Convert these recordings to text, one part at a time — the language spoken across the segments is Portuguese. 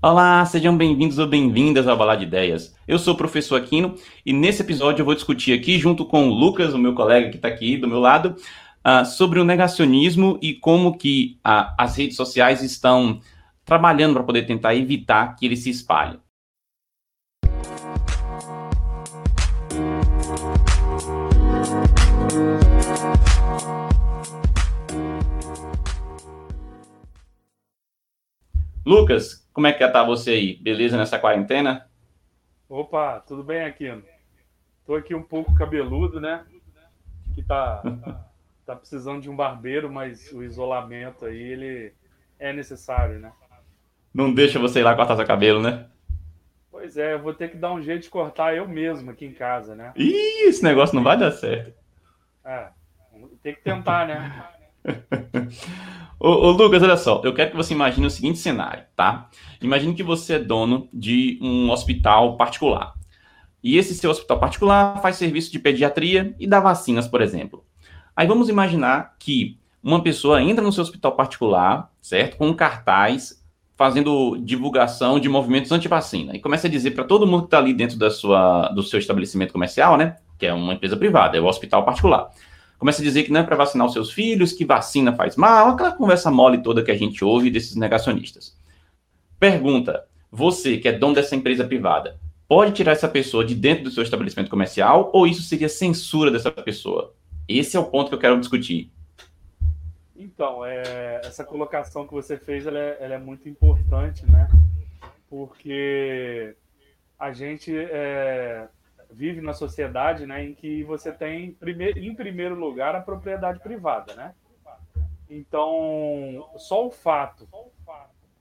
Olá, sejam bem-vindos ou bem-vindas ao Balar de Ideias. Eu sou o professor Aquino e nesse episódio eu vou discutir aqui, junto com o Lucas, o meu colega que está aqui do meu lado, uh, sobre o negacionismo e como que uh, as redes sociais estão trabalhando para poder tentar evitar que ele se espalhe. Lucas, como é que tá você aí? Beleza nessa quarentena? Opa, tudo bem aqui? Tô aqui um pouco cabeludo, né? Que tá, tá precisando de um barbeiro, mas o isolamento aí, ele é necessário, né? Não deixa você ir lá cortar seu cabelo, né? Pois é, eu vou ter que dar um jeito de cortar eu mesmo aqui em casa, né? Ih, esse negócio não vai dar certo. É, tem que tentar, né? ô, ô, Lucas, olha só, eu quero que você imagine o seguinte cenário, tá? Imagine que você é dono de um hospital particular. E esse seu hospital particular faz serviço de pediatria e dá vacinas, por exemplo. Aí vamos imaginar que uma pessoa entra no seu hospital particular, certo? Com um cartaz fazendo divulgação de movimentos anti-vacina e começa a dizer para todo mundo que está ali dentro da sua, do seu estabelecimento comercial, né? Que é uma empresa privada, é o hospital particular começa a dizer que não é para vacinar os seus filhos, que vacina faz mal, aquela conversa mole toda que a gente ouve desses negacionistas. Pergunta: você, que é dono dessa empresa privada, pode tirar essa pessoa de dentro do seu estabelecimento comercial ou isso seria censura dessa pessoa? Esse é o ponto que eu quero discutir. Então, é, essa colocação que você fez ela é, ela é muito importante, né? Porque a gente é, vive na sociedade né, em que você tem, em primeiro lugar, a propriedade privada. Né? Então, só o fato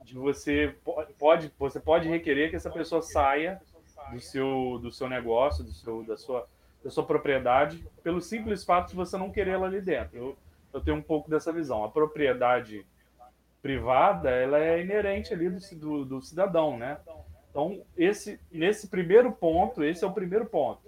de você pode, você pode requerer que essa pessoa saia do seu, do seu negócio, do seu, da, sua, da sua propriedade, pelo simples fato de você não querê-la ali dentro. Eu, eu tenho um pouco dessa visão. A propriedade privada ela é inerente ali do, do, do cidadão, né? Então, esse, nesse primeiro ponto, esse é o primeiro ponto.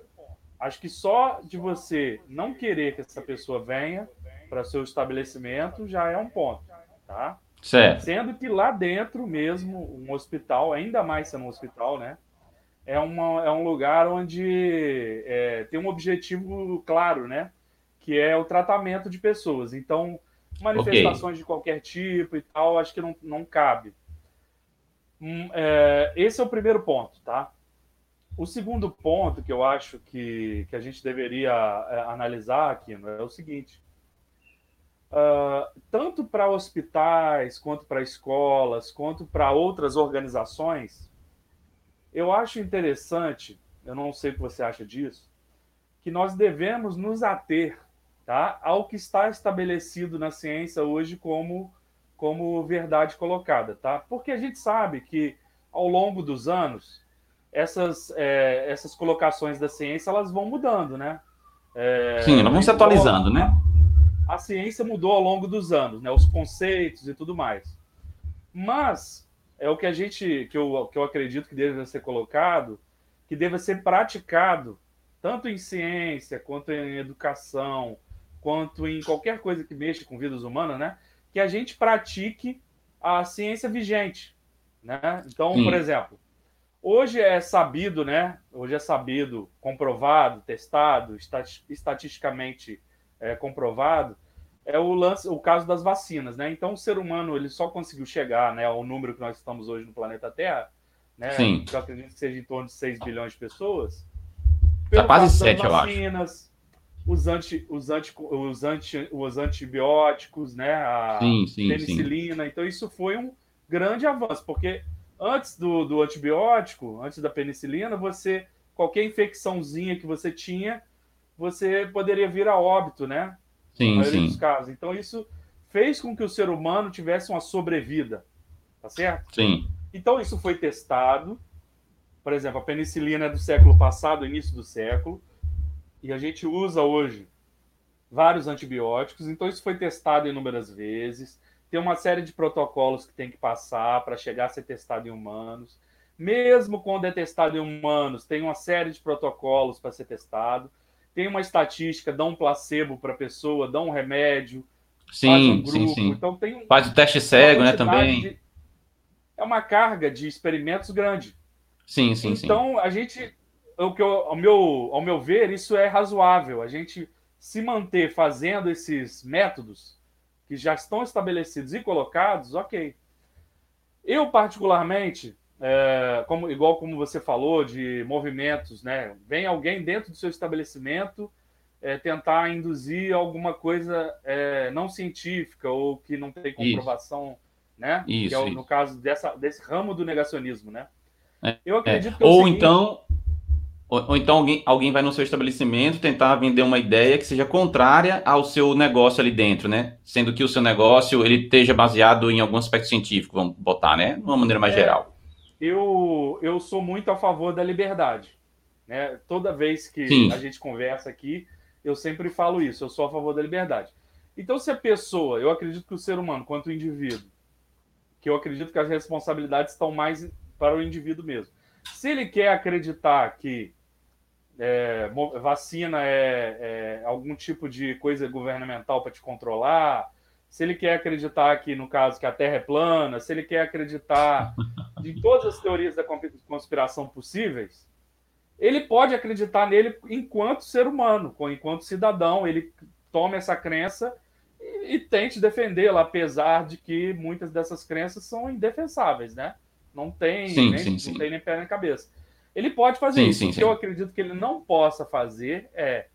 Acho que só de você não querer que essa pessoa venha para seu estabelecimento já é um ponto, tá? Certo. Sendo que lá dentro mesmo, um hospital, ainda mais sendo um hospital, né? É, uma, é um lugar onde é, tem um objetivo claro, né? Que é o tratamento de pessoas. Então, manifestações okay. de qualquer tipo e tal, acho que não, não cabe. Hum, é, esse é o primeiro ponto, tá? O segundo ponto que eu acho que, que a gente deveria é, analisar aqui é o seguinte: uh, tanto para hospitais, quanto para escolas, quanto para outras organizações, eu acho interessante, eu não sei o que você acha disso, que nós devemos nos ater tá, ao que está estabelecido na ciência hoje como como verdade colocada, tá? Porque a gente sabe que ao longo dos anos essas, é, essas colocações da ciência elas vão mudando, né? É, Sim, elas vão se atualizando, né? A ciência mudou ao longo dos anos, né? Os conceitos e tudo mais. Mas é o que a gente, que eu, que eu acredito que deve ser colocado, que deve ser praticado tanto em ciência quanto em educação, quanto em qualquer coisa que mexa com vidas humanas, né? Que a gente pratique a ciência vigente, né? Então, Sim. por exemplo, hoje é sabido, né? Hoje é sabido, comprovado, testado, estatisticamente é, comprovado, é o lance, o caso das vacinas, né? Então, o ser humano ele só conseguiu chegar, né, ao número que nós estamos hoje no planeta Terra, né? Sim. Eu acredito que seja em torno de 6 bilhões de pessoas. Tá quase 7, eu acho os, anti, os, anti, os, anti, os antibióticos, né? A sim, sim, penicilina. Sim. Então, isso foi um grande avanço, porque antes do, do antibiótico, antes da penicilina, você qualquer infecçãozinha que você tinha, você poderia vir a óbito, né? Sim, sim. Dos casos. Então, isso fez com que o ser humano tivesse uma sobrevida, tá certo? Sim. Então, isso foi testado. Por exemplo, a penicilina é do século passado, início do século e a gente usa hoje vários antibióticos, então isso foi testado inúmeras vezes. Tem uma série de protocolos que tem que passar para chegar a ser testado em humanos. Mesmo quando é testado em humanos, tem uma série de protocolos para ser testado. Tem uma estatística, dá um placebo para a pessoa, dá um remédio, sim, faz um grupo. Sim, sim. Então tem um, faz o teste cego, né, também. De... é uma carga de experimentos grande. Sim, sim, então, sim. a gente, o que eu, ao, meu, ao meu ver, isso é razoável. A gente se manter fazendo esses métodos que já estão estabelecidos e colocados, ok. Eu, particularmente, é, como, igual como você falou, de movimentos, né? Vem alguém dentro do seu estabelecimento é, tentar induzir alguma coisa é, não científica ou que não tem comprovação, isso. né? Isso, que é isso. no caso dessa, desse ramo do negacionismo, né? É, Eu acredito que é ou seguinte... então ou, ou, então alguém, alguém vai no seu estabelecimento tentar vender uma ideia que seja contrária ao seu negócio ali dentro, né? Sendo que o seu negócio ele esteja baseado em algum aspecto científico, vamos botar, né? De uma maneira mais é, geral. Eu, eu sou muito a favor da liberdade. Né? Toda vez que Sim. a gente conversa aqui, eu sempre falo isso, eu sou a favor da liberdade. Então, se a pessoa, eu acredito que o ser humano, quanto o indivíduo, que eu acredito que as responsabilidades estão mais para o indivíduo mesmo. Se ele quer acreditar que é, vacina é, é, algum tipo de coisa governamental para te controlar, se ele quer acreditar que, no caso, que a Terra é plana, se ele quer acreditar em todas as teorias da conspiração possíveis, ele pode acreditar nele enquanto ser humano, enquanto cidadão, ele toma essa crença e, e tente defendê-la, apesar de que muitas dessas crenças são indefensáveis, né? Não tem, sim, nem, sim, não sim. tem nem pé nem cabeça. Ele pode fazer sim, isso. Sim, o que eu acredito que ele não possa fazer é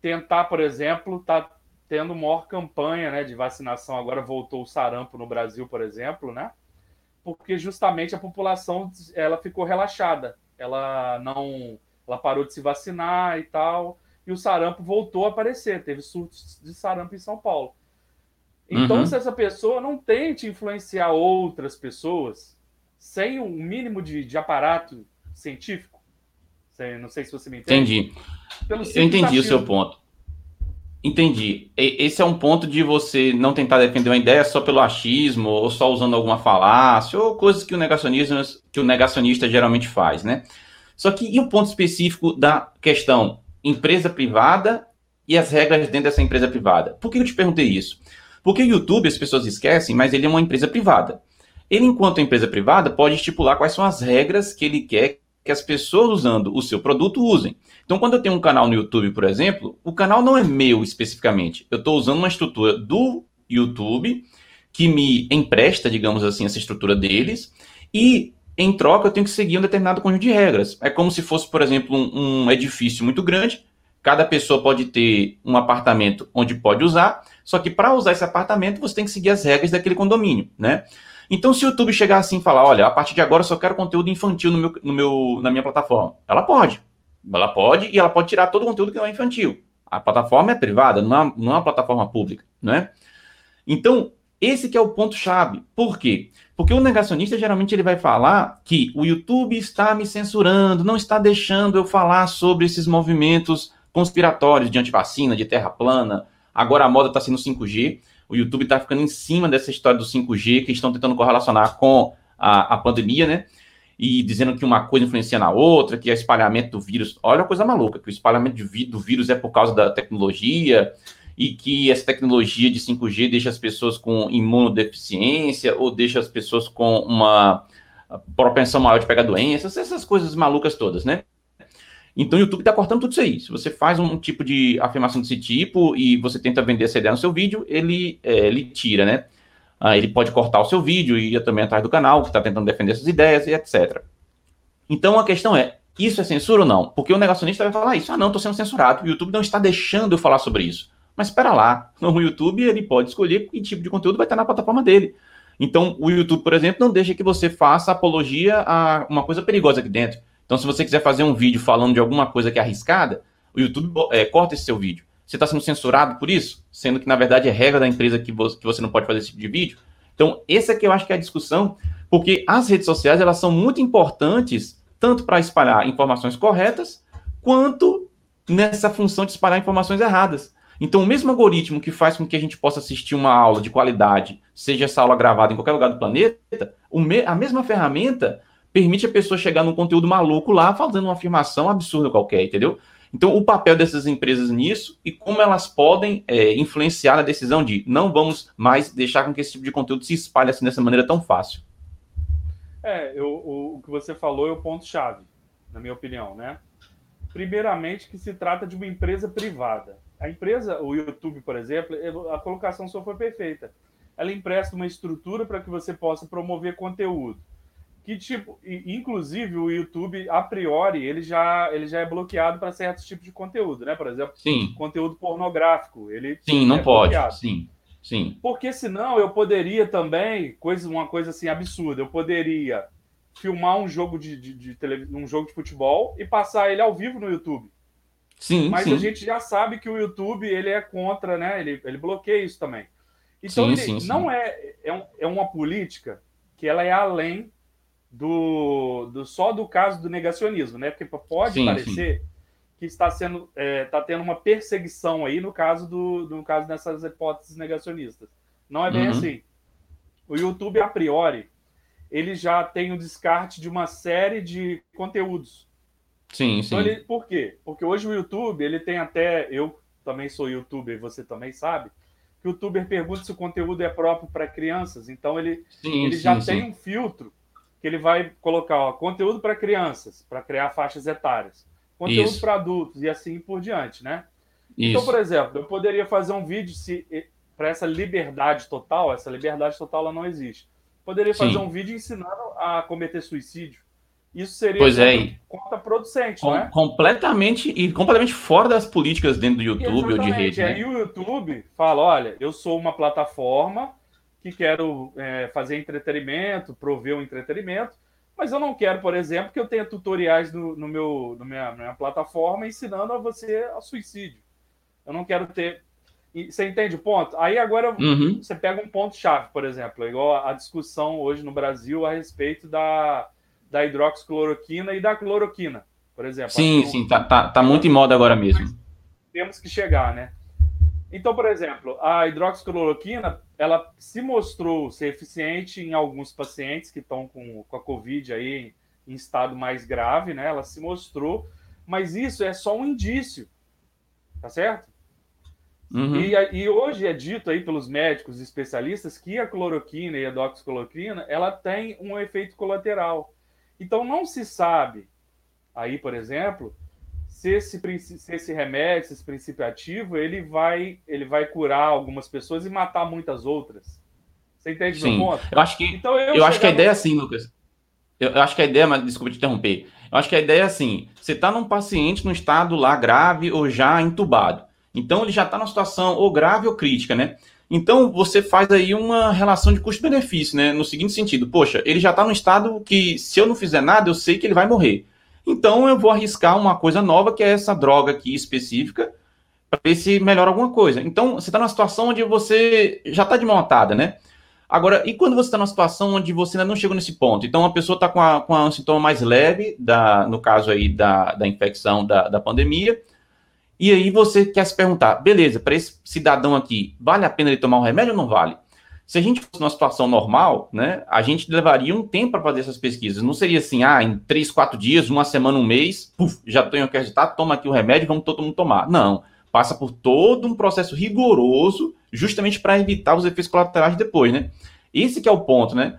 tentar, por exemplo, tá tendo maior campanha né, de vacinação. Agora voltou o sarampo no Brasil, por exemplo, né? Porque justamente a população ela ficou relaxada. Ela não, ela parou de se vacinar e tal, e o sarampo voltou a aparecer. Teve surtos de sarampo em São Paulo. Então, Uhum. se essa pessoa não tente influenciar outras pessoas sem um mínimo de, de aparato científico, não sei se você me entende. Entendi. Eu entendi o seu ponto. Entendi. Esse é um ponto de você não tentar defender uma ideia só pelo achismo, ou só usando alguma falácia, ou coisas que o negacionista, que o negacionista geralmente faz, né? Só que e o ponto específico da questão empresa privada e as regras dentro dessa empresa privada? Por que eu te perguntei isso? Porque o YouTube, as pessoas esquecem, mas ele é uma empresa privada. Ele, enquanto empresa privada, pode estipular quais são as regras que ele quer que as pessoas usando o seu produto usem. Então, quando eu tenho um canal no YouTube, por exemplo, o canal não é meu especificamente. Eu estou usando uma estrutura do YouTube que me empresta, digamos assim, essa estrutura deles, e em troca eu tenho que seguir um determinado conjunto de regras. É como se fosse, por exemplo, um, um edifício muito grande. Cada pessoa pode ter um apartamento onde pode usar, só que para usar esse apartamento você tem que seguir as regras daquele condomínio, né? Então, se o YouTube chegar assim e falar, olha, a partir de agora eu só quero conteúdo infantil no meu, no meu, na minha plataforma, ela pode. Ela pode e ela pode tirar todo o conteúdo que não é infantil. A plataforma é privada, não é, não é uma plataforma pública, não é? Então, esse que é o ponto-chave. Por quê? Porque o negacionista, geralmente, ele vai falar que o YouTube está me censurando, não está deixando eu falar sobre esses movimentos conspiratórios de antivacina, de terra plana. Agora a moda está sendo 5G. O YouTube está ficando em cima dessa história do 5G, que estão tentando correlacionar com a, a pandemia, né? E dizendo que uma coisa influencia na outra, que é espalhamento do vírus. Olha a coisa maluca, que o espalhamento do vírus é por causa da tecnologia e que essa tecnologia de 5G deixa as pessoas com imunodeficiência ou deixa as pessoas com uma propensão maior de pegar doenças, essas coisas malucas todas, né? Então o YouTube está cortando tudo isso aí. Se você faz um tipo de afirmação desse tipo e você tenta vender essa ideia no seu vídeo, ele, é, ele tira, né? Ah, ele pode cortar o seu vídeo e ir também atrás do canal que está tentando defender essas ideias e etc. Então a questão é, isso é censura ou não? Porque o negacionista vai falar isso. Ah, não, estou sendo censurado. O YouTube não está deixando eu falar sobre isso. Mas espera lá, no YouTube ele pode escolher que tipo de conteúdo vai estar na plataforma dele. Então, o YouTube, por exemplo, não deixa que você faça apologia a uma coisa perigosa aqui dentro. Então, se você quiser fazer um vídeo falando de alguma coisa que é arriscada, o YouTube é, corta esse seu vídeo. Você está sendo censurado por isso? Sendo que, na verdade, é regra da empresa que você, que você não pode fazer esse tipo de vídeo. Então, essa aqui eu acho que é a discussão, porque as redes sociais, elas são muito importantes, tanto para espalhar informações corretas, quanto nessa função de espalhar informações erradas. Então, o mesmo algoritmo que faz com que a gente possa assistir uma aula de qualidade, seja essa aula gravada em qualquer lugar do planeta, a mesma ferramenta permite a pessoa chegar num conteúdo maluco lá, fazendo uma afirmação absurda qualquer, entendeu? Então, o papel dessas empresas nisso e como elas podem é, influenciar na decisão de não vamos mais deixar com que esse tipo de conteúdo se espalhe assim dessa maneira tão fácil. É, eu, o, o que você falou é o ponto-chave, na minha opinião, né? Primeiramente, que se trata de uma empresa privada. A empresa, o YouTube, por exemplo, a colocação só foi perfeita. Ela empresta uma estrutura para que você possa promover conteúdo. Que tipo, inclusive o YouTube, a priori, ele já, ele já é bloqueado para certos tipos de conteúdo, né? Por exemplo, sim. conteúdo pornográfico. Ele sim, não é pode. Bloqueado. Sim. Sim. Porque senão eu poderia também, coisa, uma coisa assim absurda, eu poderia filmar um jogo de, de, de um jogo de futebol e passar ele ao vivo no YouTube. Sim, Mas sim. a gente já sabe que o YouTube ele é contra, né? Ele, ele bloqueia isso também. Então sim, ele sim, não é, é, um, é uma política que ela é além do, do só do caso do negacionismo, né? Porque pode parecer que está sendo é, tá tendo uma perseguição aí no caso do no caso dessas hipóteses negacionistas. Não é bem uhum. assim. O YouTube a priori ele já tem o descarte de uma série de conteúdos. Sim, então, sim. Ele, por quê? Porque hoje o YouTube ele tem até eu também sou youtuber, você também sabe que o youtuber pergunta se o conteúdo é próprio para crianças. Então ele sim, ele sim, já sim. tem um filtro que ele vai colocar ó, conteúdo para crianças, para criar faixas etárias conteúdo para adultos e assim por diante, né? Então, Isso. Então, por exemplo, eu poderia fazer um vídeo se para essa liberdade total, essa liberdade total ela não existe. Poderia fazer Sim. um vídeo ensinando a cometer suicídio. Isso seria pois é. contraproducente, Com, não é? Completamente e completamente fora das políticas dentro do YouTube ou de rede. Né? E o YouTube fala: olha, eu sou uma plataforma que quero é, fazer entretenimento, prover o um entretenimento, mas eu não quero, por exemplo, que eu tenha tutoriais no, no meu, na minha, minha plataforma ensinando a você a suicídio. Eu não quero ter. Você entende o ponto? Aí agora uhum. você pega um ponto-chave, por exemplo, igual a discussão hoje no Brasil a respeito da, da hidroxicloroquina e da cloroquina, por exemplo. Sim, sim, tá, tá, tá muito em moda agora mesmo. Temos que chegar, né? Então, por exemplo, a hidroxicloroquina, ela se mostrou ser eficiente em alguns pacientes que estão com, com a Covid aí em estado mais grave, né? Ela se mostrou, mas isso é só um indício, tá certo? Uhum. E, e, hoje é dito aí pelos médicos especialistas que a cloroquina e a doxicloroquina, ela tem um efeito colateral. Então não se sabe aí, por exemplo, se esse, se esse remédio, se esse princípio ativo, ele vai, ele vai curar algumas pessoas e matar muitas outras. Você entende Sim. meu ponto? Eu acho que, então, eu, eu acho que a ideia é assim, Lucas. Eu, eu, acho que a ideia, mas desculpa te interromper. Eu acho que a ideia é assim: você está num paciente no estado lá grave ou já entubado. Então ele já está numa situação ou grave ou crítica, né? Então você faz aí uma relação de custo-benefício, né? No seguinte sentido, poxa, ele já está num estado que se eu não fizer nada, eu sei que ele vai morrer. Então eu vou arriscar uma coisa nova, que é essa droga aqui específica, para ver se melhora alguma coisa. Então você está numa situação onde você já está de mão atada, né? Agora, e quando você está numa situação onde você ainda não chegou nesse ponto? Então a pessoa está com, a, com a um sintoma mais leve, da, no caso aí da, da infecção da, da pandemia, e aí você quer se perguntar, beleza, para esse cidadão aqui, vale a pena ele tomar o um remédio ou não vale? Se a gente fosse numa situação normal, né, a gente levaria um tempo para fazer essas pesquisas. Não seria assim, ah, em três, quatro dias, uma semana, um mês, puf, já tenho que acreditar, toma aqui o remédio, vamos todo mundo tomar. Não. Passa por todo um processo rigoroso, justamente para evitar os efeitos colaterais depois, né? Esse que é o ponto, né?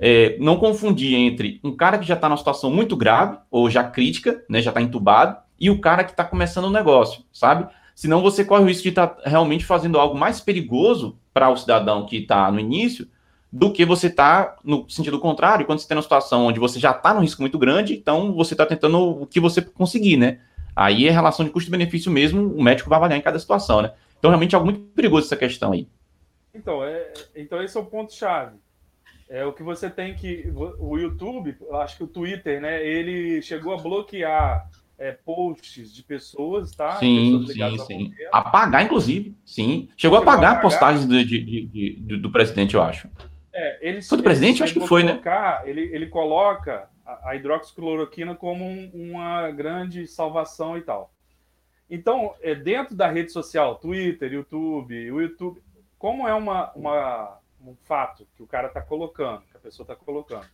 É, não confundir entre um cara que já está numa situação muito grave, ou já crítica, né, já está entubado, e o cara que está começando o um negócio, sabe? Senão você corre o risco de estar tá realmente fazendo algo mais perigoso para o cidadão que está no início do que você está no sentido contrário, quando você tem uma situação onde você já está no risco muito grande, então você está tentando o que você conseguir, né? Aí é relação de custo-benefício mesmo, o médico vai avaliar em cada situação, né? Então, realmente é algo muito perigoso essa questão aí. Então, é, então esse é o ponto-chave. É o que você tem que. O YouTube, acho que o Twitter, né? Ele chegou a bloquear é, posts de pessoas, tá? Sim, pessoas sim, sim. Apagar, inclusive, sim. Chegou, Chegou a apagar, apagar postagens do, de, de, de, do presidente, eu acho. É, ele, foi do presidente? Acho que foi, né? colocar, né? Ele, ele coloca a, a hidroxicloroquina como um, uma grande salvação e tal. Então, é, dentro da rede social, Twitter, YouTube, o YouTube, como é uma, uma, um fato que o cara está colocando, que a pessoa está colocando,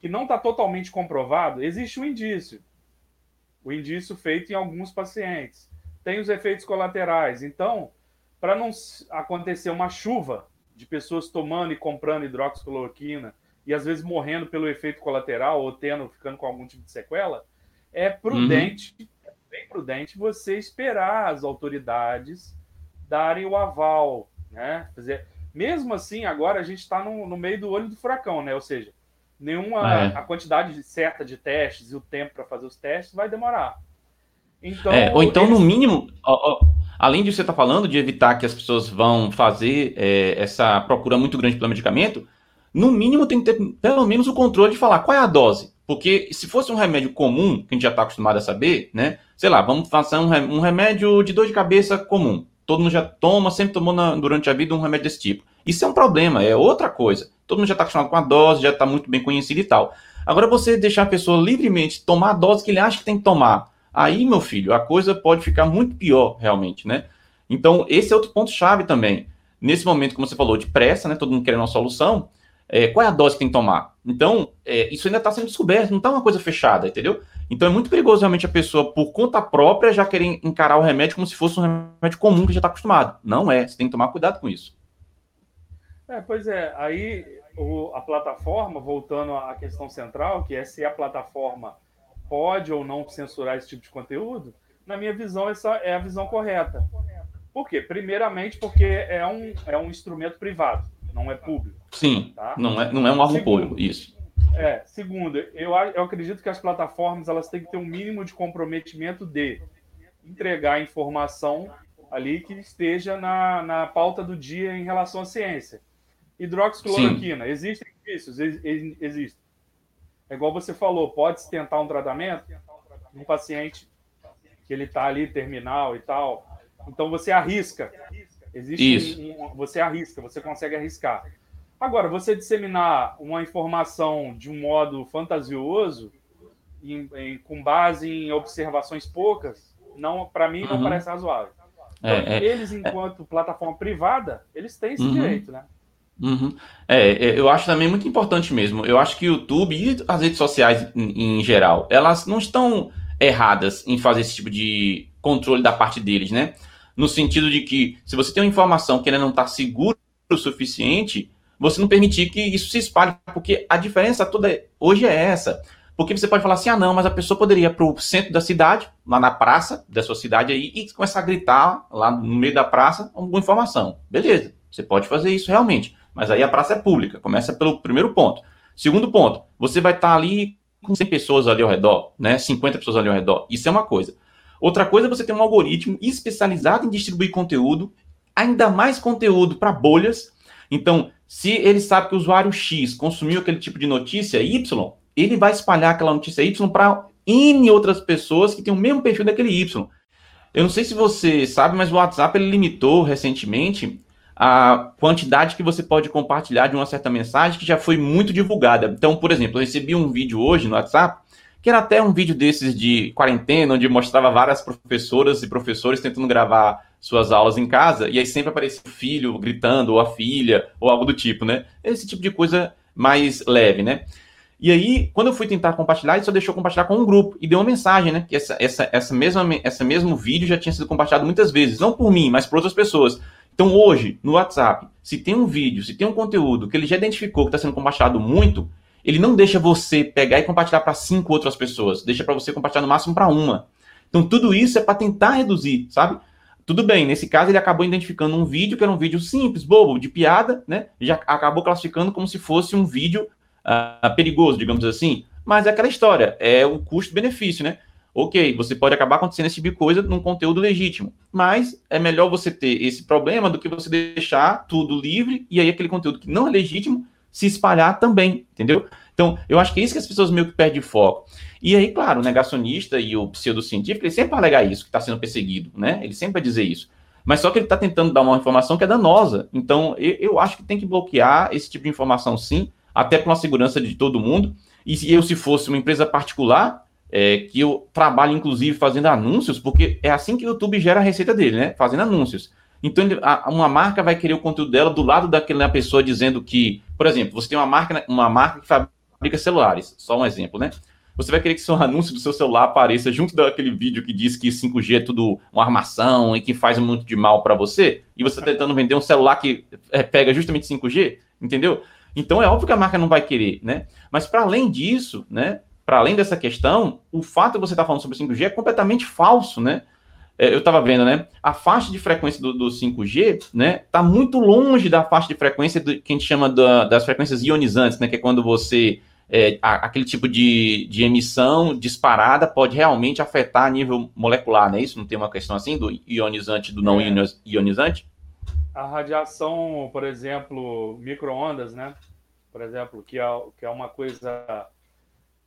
que não está totalmente comprovado, existe um indício o indício feito em alguns pacientes. Tem os efeitos colaterais. Então, para não acontecer uma chuva de pessoas tomando e comprando hidroxicloroquina e às vezes morrendo pelo efeito colateral ou tendo, ficando com algum tipo de sequela, é prudente, uhum. é bem prudente você esperar as autoridades darem o aval, né? Dizer, mesmo assim, agora a gente está no, no, meio do olho do furacão, né? Ou seja, nenhuma é. a quantidade certa de testes e o tempo para fazer os testes vai demorar. Então, é, ou então, eles... no mínimo, ó, ó, além de você estar tá falando de evitar que as pessoas vão fazer é, essa procura muito grande pelo medicamento, no mínimo tem que ter pelo menos o controle de falar qual é a dose. Porque se fosse um remédio comum, que a gente já está acostumado a saber, né? Sei lá, vamos fazer um, remédio de dor de cabeça comum. Todo mundo já toma, sempre tomou na, durante a vida um remédio desse tipo. Isso é um problema, é outra coisa. Todo mundo já está acostumado com a dose, já está muito bem conhecido e tal. Agora, você deixar a pessoa livremente tomar a dose que ele acha que tem que tomar, aí, meu filho, a coisa pode ficar muito pior, realmente, né? Então, esse é outro ponto-chave também. Nesse momento, como você falou, de pressa, né? Todo mundo querendo uma solução é, qual é a dose que tem que tomar. Então, é, isso ainda está sendo descoberto, não está uma coisa fechada, entendeu? Então é muito perigoso realmente a pessoa, por conta própria, já querer encarar o remédio como se fosse um remédio comum que já está acostumado. Não é, você tem que tomar cuidado com isso. É, pois é, aí o, a plataforma, voltando à questão central, que é se a plataforma pode ou não censurar esse tipo de conteúdo, na minha visão, essa é a visão correta. Por quê? Primeiramente, porque é um, é um instrumento privado não é público. Sim, tá? não, é, não é um apoio, isso. É, segundo, eu, eu acredito que as plataformas elas têm que ter um mínimo de comprometimento de entregar informação ali que esteja na, na pauta do dia em relação à ciência. Hidroxicloroquina, Sim. existem indícios? Existem. É igual você falou, pode-se tentar um tratamento num paciente que ele está ali terminal e tal. Então você arrisca Existe Isso. Um, você arrisca, você consegue arriscar. Agora, você disseminar uma informação de um modo fantasioso, em, em, com base em observações poucas, não, para mim não uhum. parece razoável. É, então, é, eles, enquanto é, plataforma privada, eles têm esse uhum. direito, né? Uhum. É, é, eu acho também muito importante mesmo. Eu acho que o YouTube e as redes sociais em, em, geral, elas não estão erradas em fazer esse tipo de controle da parte deles, né? No sentido de que se você tem uma informação que ainda não está segura o suficiente, você não permitir que isso se espalhe, porque a diferença toda hoje é essa. Porque você pode falar assim, ah não, mas a pessoa poderia ir para o centro da cidade, lá na praça da sua cidade aí, e começar a gritar lá no meio da praça alguma informação. Beleza, você pode fazer isso realmente. Mas aí a praça é pública, começa pelo primeiro ponto. Segundo ponto, você vai estar tá ali com 100 pessoas ali ao redor, né? 50 pessoas ali ao redor. Isso é uma coisa. Outra coisa é você ter um algoritmo especializado em distribuir conteúdo, ainda mais conteúdo para bolhas. Então, se ele sabe que o usuário X consumiu aquele tipo de notícia Y, ele vai espalhar aquela notícia Y para N outras pessoas que têm o mesmo perfil daquele Y. Eu não sei se você sabe, mas o WhatsApp ele limitou recentemente a quantidade que você pode compartilhar de uma certa mensagem que já foi muito divulgada. Então, por exemplo, eu recebi um vídeo hoje no WhatsApp que era até um vídeo desses de quarentena, onde mostrava várias professoras e professores tentando gravar suas aulas em casa, e aí sempre aparecia o filho gritando, ou a filha, ou algo do tipo, né? Esse tipo de coisa mais leve, né? E aí, quando eu fui tentar compartilhar, ele só deixou compartilhar com um grupo e deu uma mensagem, né? Que essa, essa, essa mesma, essa mesmo vídeo já tinha sido compartilhado muitas vezes, não por mim, mas por outras pessoas. Então, hoje, no WhatsApp, se tem um vídeo, se tem um conteúdo que ele já identificou que está sendo compartilhado muito, ele não deixa você pegar e compartilhar para cinco outras pessoas, deixa para você compartilhar no máximo para uma. Então tudo isso é para tentar reduzir, sabe? Tudo bem, nesse caso ele acabou identificando um vídeo que era um vídeo simples, bobo, de piada, né? Já acabou classificando como se fosse um vídeo uh, perigoso, digamos assim. Mas é aquela história, é o custo-benefício, né? Ok, você pode acabar acontecendo esse tipo de coisa num conteúdo legítimo, mas é melhor você ter esse problema do que você deixar tudo livre e aí aquele conteúdo que não é legítimo se espalhar também, entendeu? Então, eu acho que é isso que as pessoas meio que perdem foco. E aí, claro, o negacionista e o pseudocientífico, ele sempre vai alegar isso, que está sendo perseguido, né? Ele sempre vai dizer isso. Mas só que ele está tentando dar uma informação que é danosa. Então, eu, eu, acho que tem que bloquear esse tipo de informação, sim, até para a segurança de todo mundo. E se eu, se fosse uma empresa particular, é, que eu trabalho, inclusive, fazendo anúncios, porque é assim que o YouTube gera a receita dele, né? Fazendo anúncios. Então, uma marca vai querer o conteúdo dela do lado daquela pessoa dizendo que, por exemplo, você tem uma marca, uma marca que fabrica celulares, só um exemplo, né? Você vai querer que seu anúncio do seu celular apareça junto daquele vídeo que diz que 5G é tudo uma armação e que faz muito de mal para você, e você está tentando vender um celular que é, pega justamente 5G, entendeu? Então é óbvio que a marca não vai querer, né? Mas para além disso, né? Para além dessa questão, o fato de você estar tá falando sobre 5G é completamente falso, né? É, eu estava vendo, né? A faixa de frequência do, do 5G, né? Está muito longe da faixa de frequência do, que a gente chama da, das frequências ionizantes, né? Que é quando você é, aquele tipo de, de emissão disparada pode realmente afetar a nível molecular, não é isso? Não tem uma questão assim do ionizante do não é. ionizante? A radiação, por exemplo, microondas, né? Por exemplo, que é, que é uma coisa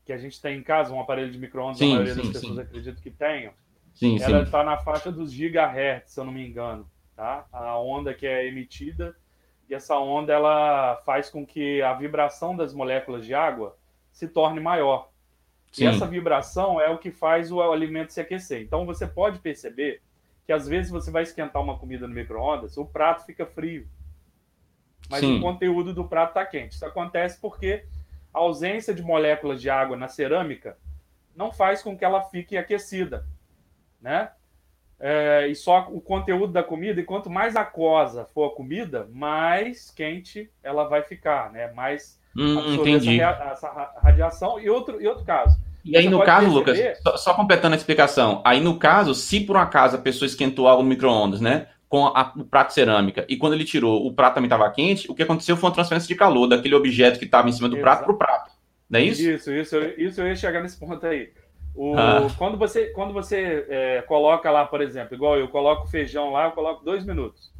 que a gente tem em casa, um aparelho de microondas, a maioria sim, das pessoas sim. acredita que tenham. Sim, ela está na faixa dos gigahertz, se eu não me engano, tá? A onda que é emitida e essa onda ela faz com que a vibração das moléculas de água se torne maior. Sim. E essa vibração é o que faz o alimento se aquecer. Então você pode perceber que às vezes você vai esquentar uma comida no micro-ondas, o prato fica frio. Mas Sim. o conteúdo do prato está quente. Isso acontece porque a ausência de moléculas de água na cerâmica não faz com que ela fique aquecida né? É, e só o conteúdo da comida, e quanto mais aquosa for a comida, mais quente ela vai ficar, né? Mais hum, entendi. Essa, essa, radiação. E outro, e outro caso. E aí, no caso, perceber... Lucas, só, só, completando a explicação, aí no caso, se por um acaso a pessoa esquentou algo no micro-ondas, né? Com a, o prato cerâmica, e quando ele tirou, o prato também estava quente, o que aconteceu foi uma transferência de calor daquele objeto que estava em cima do Exato. prato para o prato. Não é isso? Isso, isso, isso eu ia chegar nesse ponto aí. O, ah. Quando você, quando você é, coloca lá, por exemplo, igual eu coloco feijão lá, eu coloco dois minutos.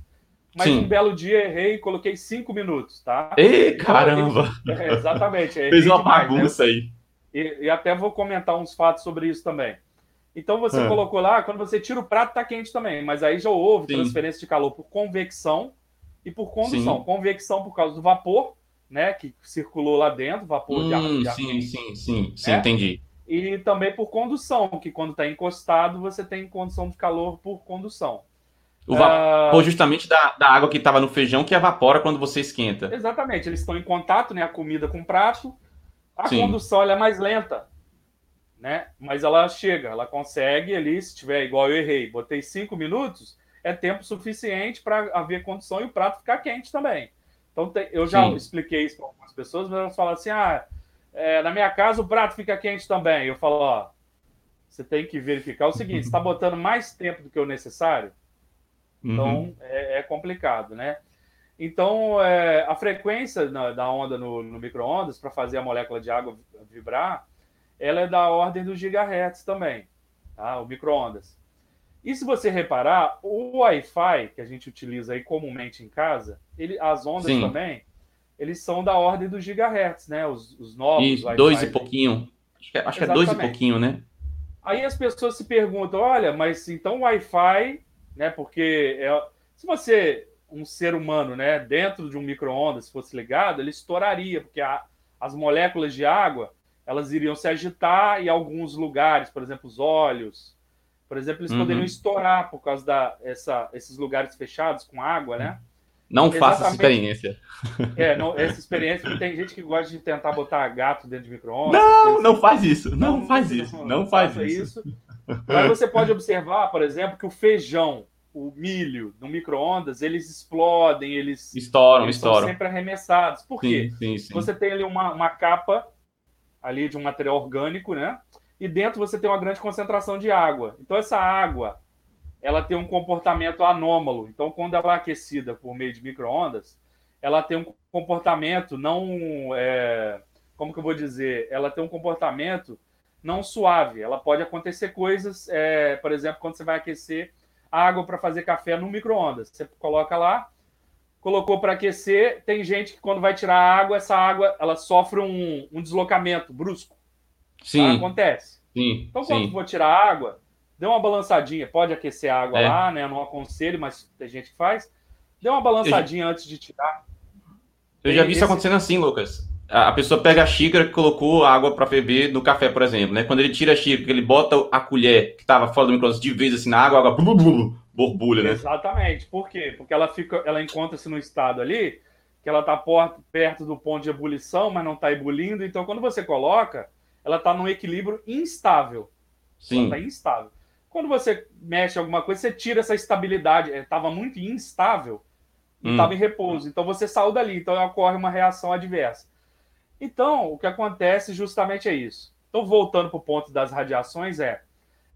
Mas Sim. um belo dia errei e coloquei cinco minutos, tá? Ei, então, caramba! É, exatamente. Fez uma demais, né? bagunça né? aí. E, e, até vou comentar uns fatos sobre isso também. Então você ah. colocou lá, quando você tira o prato, tá quente também. Mas aí já houve Sim. transferência de calor por convecção e por condução. Sim. Convecção por causa do vapor, né? Que circulou lá dentro, vapor hum, de ar. De ar sim, sim, sim, sim, né? entendi e também por condução, que quando está encostado você tem condição de calor por condução. O vapor uh... justamente da, da água que estava no feijão que evapora quando você esquenta. Exatamente, eles estão em contato, né? A comida com o prato. A Sim. condução é mais lenta, né? Mas ela chega, ela consegue ali, se tiver igual eu errei, botei cinco minutos, é tempo suficiente para haver condução e o prato ficar quente também. Então eu já Sim. expliquei isso para algumas pessoas, mas elas falam assim: ah, é, na minha casa o prato fica quente também. Eu falo, ó, você tem que verificar o seguinte: está botando mais tempo do que o necessário, então uhum. é, é, complicado, né? Então, é, a frequência na, da onda no, no micro-ondas para fazer a molécula de água vibrar, ela é da ordem dos gigahertz também, tá? o micro-ondas. E se você reparar, o Wi-Fi que a gente utiliza aí comumente em casa, ele, as ondas Sim. também, eles são da ordem dos gigahertz, né? Os, os novos. Isso, dois e pouquinho. Acho que, é, acho que é dois e pouquinho, né? Aí as pessoas se perguntam: olha, mas então Wi-Fi, né? Porque é, se você, um ser humano, né, dentro de um micro-ondas, fosse ligado, ele estouraria, porque a, as moléculas de água elas iriam se agitar e alguns lugares, por exemplo, os olhos, por exemplo, eles uhum. poderiam estourar por causa da essa, esses lugares fechados com água, né? Não faça essa experiência. É, não, essa experiência que tem gente que gosta de tentar botar gato dentro de micro-ondas. Não, não faz isso. Não, não faz isso. Não, não faz isso. isso. Mas você pode observar, por exemplo, que o feijão, o milho, no micro-ondas, eles explodem, eles estouram, eles estouram. São sempre arremessados. Por quê? Sim, sim, sim. Você tem ali uma, uma capa ali de um material orgânico, né? E dentro você tem uma grande concentração de água. Então essa água ela tem um comportamento anômalo. Então, quando ela é aquecida por meio de microondas, ela tem um comportamento não, é, como que eu vou dizer, ela tem um comportamento não suave. Ela pode acontecer coisas, é, por exemplo, quando você vai aquecer água para fazer café no microondas, você coloca lá, colocou para aquecer, tem gente que quando vai tirar a água, essa água ela sofre um, um deslocamento brusco. Sim. Tá? Acontece. Sim, então, quando sim. for tirar a água, dê uma balançadinha. Pode aquecer a água é. lá, né? Eu não aconselho, mas tem gente que faz. Dê uma balançadinha antes de tirar. Eu já vi Esse... isso acontecendo assim, Lucas. A pessoa pega a xícara que colocou água para ferver no café, por exemplo, né? Quando ele tira a xícara, ele bota a colher que estava fora do micro de vez assim na água, a água blu, blu, borbulha, né? Exatamente. Por quê? Porque ela fica, ela encontra-se no estado ali que ela está perto do ponto de ebulição, mas não está ebulindo. Então, quando você coloca, ela está num equilíbrio instável. Sim. Ela está instável. Quando você mexe alguma coisa, você tira essa estabilidade. Estava é, muito instável. e estava hum. em repouso. Então você saiu dali, então ocorre uma reação adversa. Então, o que acontece justamente é isso. Então, voltando para o ponto das radiações, é.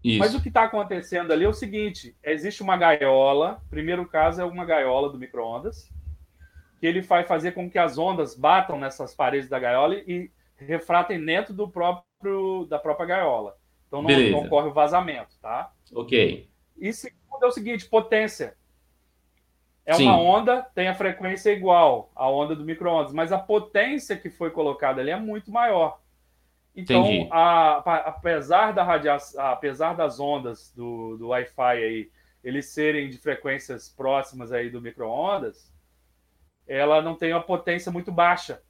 Isso. Mas o que está acontecendo ali é o seguinte: existe uma gaiola. Primeiro caso é uma gaiola do micro-ondas, que ele vai fazer com que as ondas batam nessas paredes da gaiola e refratem dentro do próprio da própria gaiola. Então não, não ocorre o vazamento, tá? Ok. E segundo é o seguinte, potência. É Sim. uma onda, tem a frequência igual à onda do micro-ondas, mas a potência que foi colocada ali é muito maior. Então, a, a, apesar da radiação, apesar das ondas do, do Wi-Fi aí, eles serem de frequências próximas aí do micro-ondas, ela não tem uma potência muito baixa.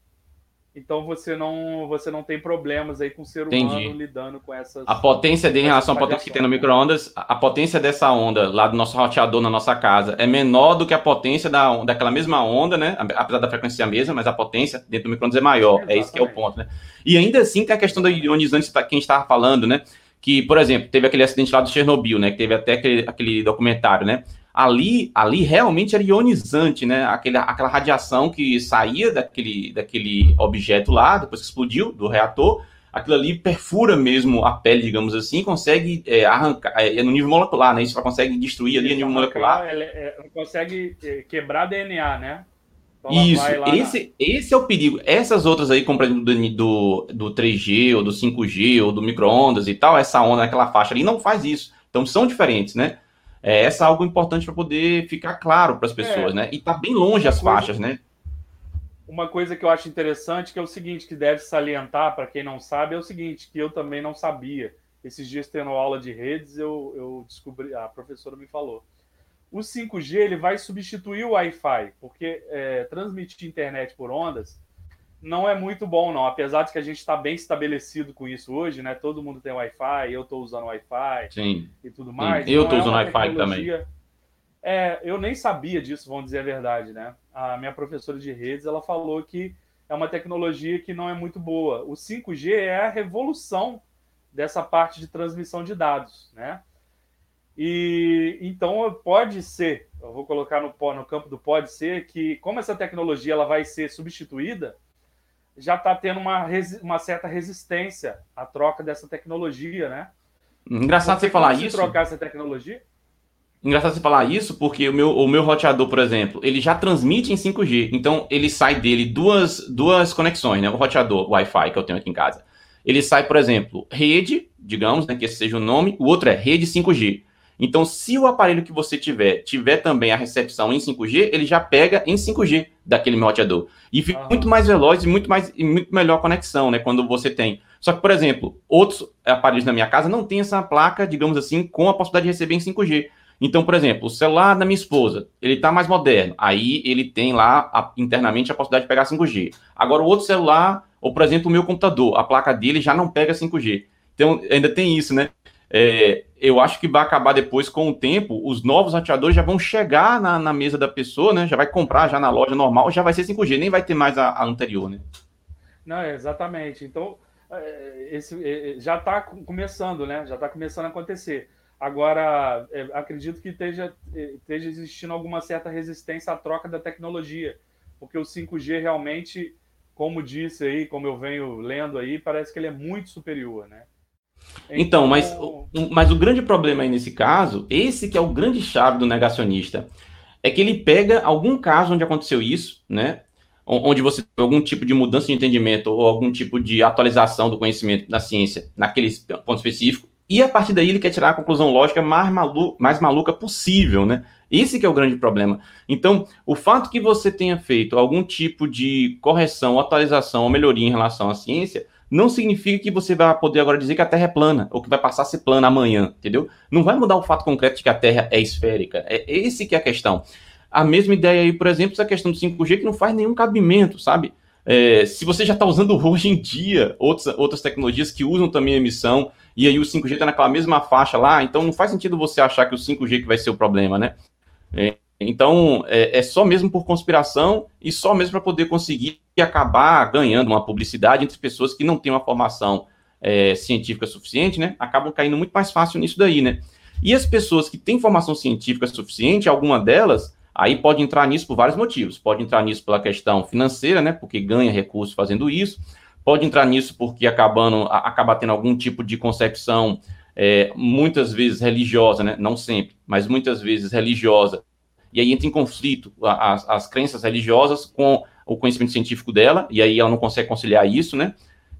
Então você não, você não tem problemas aí com o ser humano Entendi. lidando com essas. A potência dele em relação à potência que tem no micro-ondas, a potência dessa onda lá do nosso roteador na nossa casa é menor do que a potência da, daquela mesma onda, né? Apesar da frequência ser a mesma, mas a potência dentro do micro-ondas é maior. É, é esse que é o ponto, né? E ainda assim tem a questão da ionizante para quem estava falando, né? Que, por exemplo, teve aquele acidente lá do Chernobyl, né? Que teve até aquele, aquele documentário, né? Ali, ali realmente era ionizante, né? Aquele, aquela radiação que saía daquele, daquele objeto lá, depois que explodiu do reator, aquilo ali perfura mesmo a pele, digamos assim, consegue é, arrancar, é, é, no nível molecular, né? Isso consegue destruir ali a nível molecular. Ela, é, consegue é, quebrar DNA, né? Então Isso, esse, na... esse é o perigo. Essas outras aí, como por exemplo do, do, do 3G, ou do 5G, ou do micro-ondas e tal, essa onda naquela faixa ali não faz isso. Então são diferentes, né? É, essa é algo importante para poder ficar claro para as pessoas, é, né? E está bem longe as coisa, faixas, né? Uma coisa que eu acho interessante que é o seguinte, que deve salientar para quem não sabe, é o seguinte, que eu também não sabia. Esses dias tendo aula de redes, eu, eu descobri, a professora me falou. O 5G ele vai substituir o Wi-Fi, porque é, transmitir internet por ondas não é muito bom, não. Apesar de que a gente está bem estabelecido com isso hoje, né? Todo mundo tem Wi-Fi, eu estou usando Wi-Fi e tudo mais. Sim, eu estou é usando Wi-Fi também. É, eu nem sabia disso, vamos dizer a verdade, né? A minha professora de redes, ela falou que é uma tecnologia que não é muito boa. O 5G é a revolução dessa parte de transmissão de dados, né? E então pode ser, eu vou colocar no, no campo do pode ser que como essa tecnologia ela vai ser substituída, já está tendo uma, uma certa resistência à troca dessa tecnologia, né? Engraçado você, você falar isso. trocar essa tecnologia? Engraçado você falar isso, porque o meu, o meu roteador, por exemplo, ele já transmite em 5G. Então, ele sai dele duas, duas conexões, né? O roteador Wi-Fi que eu tenho aqui em casa. Ele sai, por exemplo, rede, digamos, né, que esse seja o nome, o outro é rede 5G. Então, se o aparelho que você tiver tiver também a recepção em 5G, ele já pega em 5G daquele roteador. E fica muito mais veloz e muito, mais, e muito melhor conexão, né? Quando você tem. Só que, por exemplo, outros aparelhos na minha casa não tem essa placa, digamos assim, com a possibilidade de receber em 5G. Então, por exemplo, o celular da minha esposa, ele está mais moderno. Aí ele tem lá a, internamente a possibilidade de pegar 5G. Agora, o outro celular, ou por exemplo, o meu computador, a placa dele já não pega 5G. Então, ainda tem isso, né? É, eu acho que vai acabar depois com o tempo, os novos roteadores já vão chegar na, na, mesa da pessoa, né? Já vai comprar já na loja normal, já vai ser 5G, nem vai ter mais a, a anterior, né? Não, exatamente. Então, é, esse, é, já está começando, né? Já está começando a acontecer. Agora, é, acredito que esteja, esteja existindo alguma certa resistência à troca da tecnologia, porque o 5G realmente, como disse aí, como eu venho lendo aí, parece que ele é muito superior, né? Então, mas, mas o grande problema aí nesse caso, esse que é o grande chave do negacionista, é que ele pega algum caso onde aconteceu isso, né? Onde você tem algum tipo de mudança de entendimento ou algum tipo de atualização do conhecimento da ciência naquele ponto específico, e a partir daí ele quer tirar a conclusão lógica mais, malu mais maluca possível, né? Esse que é o grande problema. Então, o fato que você tenha feito algum tipo de correção, atualização ou melhoria em relação à ciência não significa que você vai poder agora dizer que a Terra é plana, ou que vai passar a ser plana amanhã, entendeu? Não vai mudar o fato concreto de que a Terra é esférica. É esse que é a questão. A mesma ideia aí, por exemplo, essa questão do 5G que não faz nenhum cabimento, sabe? É, se você já está usando hoje em dia outras, outras tecnologias que usam também emissão, e aí o 5G está naquela mesma faixa lá, então não faz sentido você achar que o 5G que vai ser o problema, né? É, então, é, é, só mesmo por conspiração e só mesmo para poder conseguir acabar ganhando uma publicidade entre pessoas que não têm uma formação é, científica suficiente, né? Acabam caindo muito mais fácil nisso daí, né? E as pessoas que têm formação científica suficiente, alguma delas, Aí pode entrar nisso por vários motivos. Pode entrar nisso pela questão financeira, né? Porque ganha recursos fazendo isso. Pode entrar nisso porque acabando, acaba tendo algum tipo de concepção, é, muitas vezes religiosa, né? Não sempre, mas muitas vezes religiosa. E aí entra em conflito as crenças religiosas com o conhecimento científico dela, e aí ela não consegue conciliar isso, né?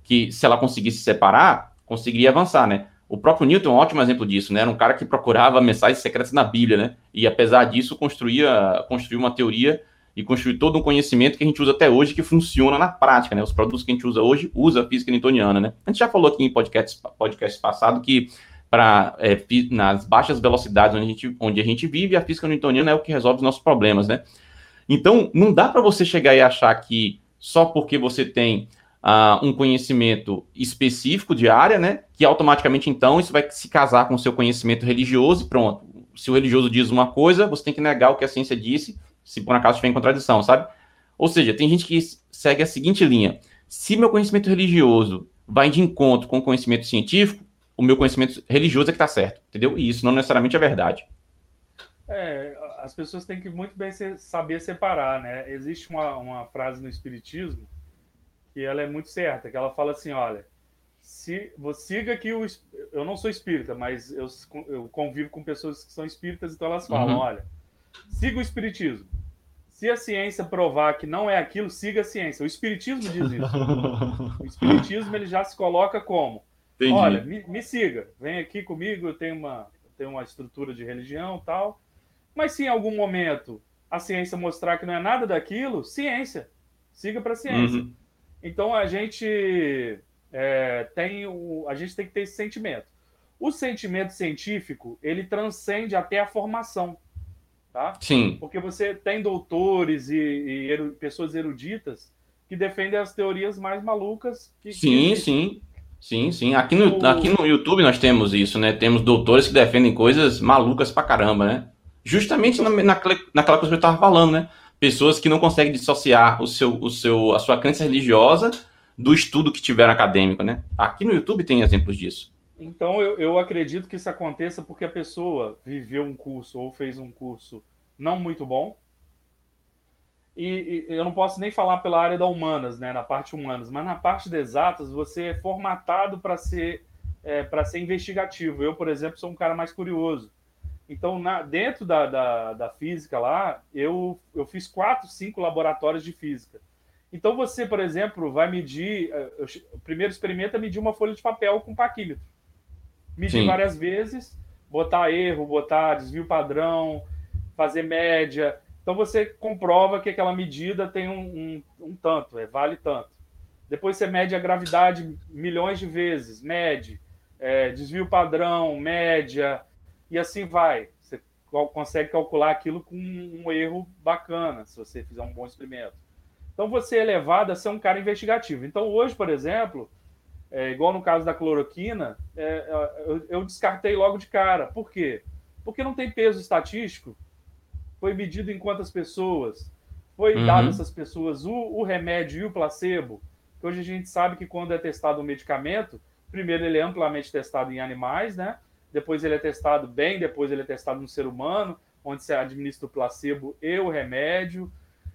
Que se ela conseguisse separar, conseguiria avançar, né? O próprio Newton é um ótimo exemplo disso, né? Era um cara que procurava mensagens secretas na Bíblia, né? E apesar disso, construía, construiu uma teoria e construiu todo um conhecimento que a gente usa até hoje, que funciona na prática, né? Os produtos que a gente usa hoje usa a física newtoniana, né? A gente já falou aqui em podcast, podcast passado que para é, nas baixas velocidades onde a, gente, onde a gente vive, a física newtoniana é o que resolve os nossos problemas, né? Então, não dá para você chegar e achar que só porque você tem uh, um conhecimento específico de área, né? Que automaticamente, então, isso vai se casar com o seu conhecimento religioso e pronto. Se o religioso diz uma coisa, você tem que negar o que a ciência disse, se por acaso estiver em contradição, sabe? Ou seja, tem gente que segue a seguinte linha: se meu conhecimento religioso vai de encontro com o conhecimento científico, o meu conhecimento religioso é que está certo, entendeu? E isso não necessariamente é verdade. É, as pessoas têm que muito bem saber separar, né? Existe uma, uma frase no Espiritismo que ela é muito certa, que ela fala assim, olha, se você siga que o eu não sou espírita, mas eu, eu convivo com pessoas que são espíritas, então elas falam, uhum. olha, siga o espiritismo. Se a ciência provar que não é aquilo, siga a ciência. O espiritismo diz isso. o espiritismo ele já se coloca como, Entendi. olha, me, me, siga, vem aqui comigo, eu tenho uma eu tenho uma estrutura de religião, tal. Mas se em algum momento a ciência mostrar que não é nada daquilo, ciência. Siga para a ciência. Uhum. Então a gente é, tem o, a gente tem que ter esse sentimento. O sentimento científico ele transcende até a formação, tá? Sim. Porque você tem doutores e, e eru, pessoas eruditas que defendem as teorias mais malucas. Que, sim, que sim. Sim, sim. Aqui no, o... aqui no YouTube nós temos isso, né? Temos doutores que defendem coisas malucas pra caramba, né? Justamente na, naquela, naquela coisa que eu estava falando, né? pessoas que não conseguem dissociar o seu, o seu, a sua crença religiosa do estudo que tiveram acadêmico, né? Aqui no YouTube tem exemplos disso. Então eu, eu acredito que isso aconteça porque a pessoa viveu um curso ou fez um curso não muito bom. E, e, eu não posso nem falar pela área da humanas, né, na parte humanas, mas na parte de exatas você é formatado para ser é, para ser investigativo. Eu, por exemplo, sou um cara mais curioso. Então, na, dentro da, da, da, física lá, eu, eu fiz quatro, cinco laboratórios de física. Então, você, por exemplo, vai medir. Eh, eu, o primeiro experimento é medir uma folha de papel com paquímetro. Medir Sim. várias vezes, botar erro, botar desvio padrão, fazer média. Então, você comprova que aquela medida tem um, um, um tanto, é, vale tanto. Depois, você mede a gravidade milhões de vezes, mede. É, desvio padrão, média e assim vai. Você consegue calcular aquilo com um erro bacana, se você fizer um bom experimento. Então você é levado a ser um cara investigativo. Então hoje, por exemplo, é, igual no caso da cloroquina, é, é eu, eu, descartei logo de cara. Por quê? Porque não tem peso estatístico. Foi medido em quantas pessoas, foi uhum. dado a essas pessoas o, o remédio e o placebo. Hoje a gente sabe que quando é testado um medicamento, primeiro ele é amplamente testado em animais, né? Depois ele é testado bem, depois ele é testado no ser humano, onde se administra o placebo e o remédio.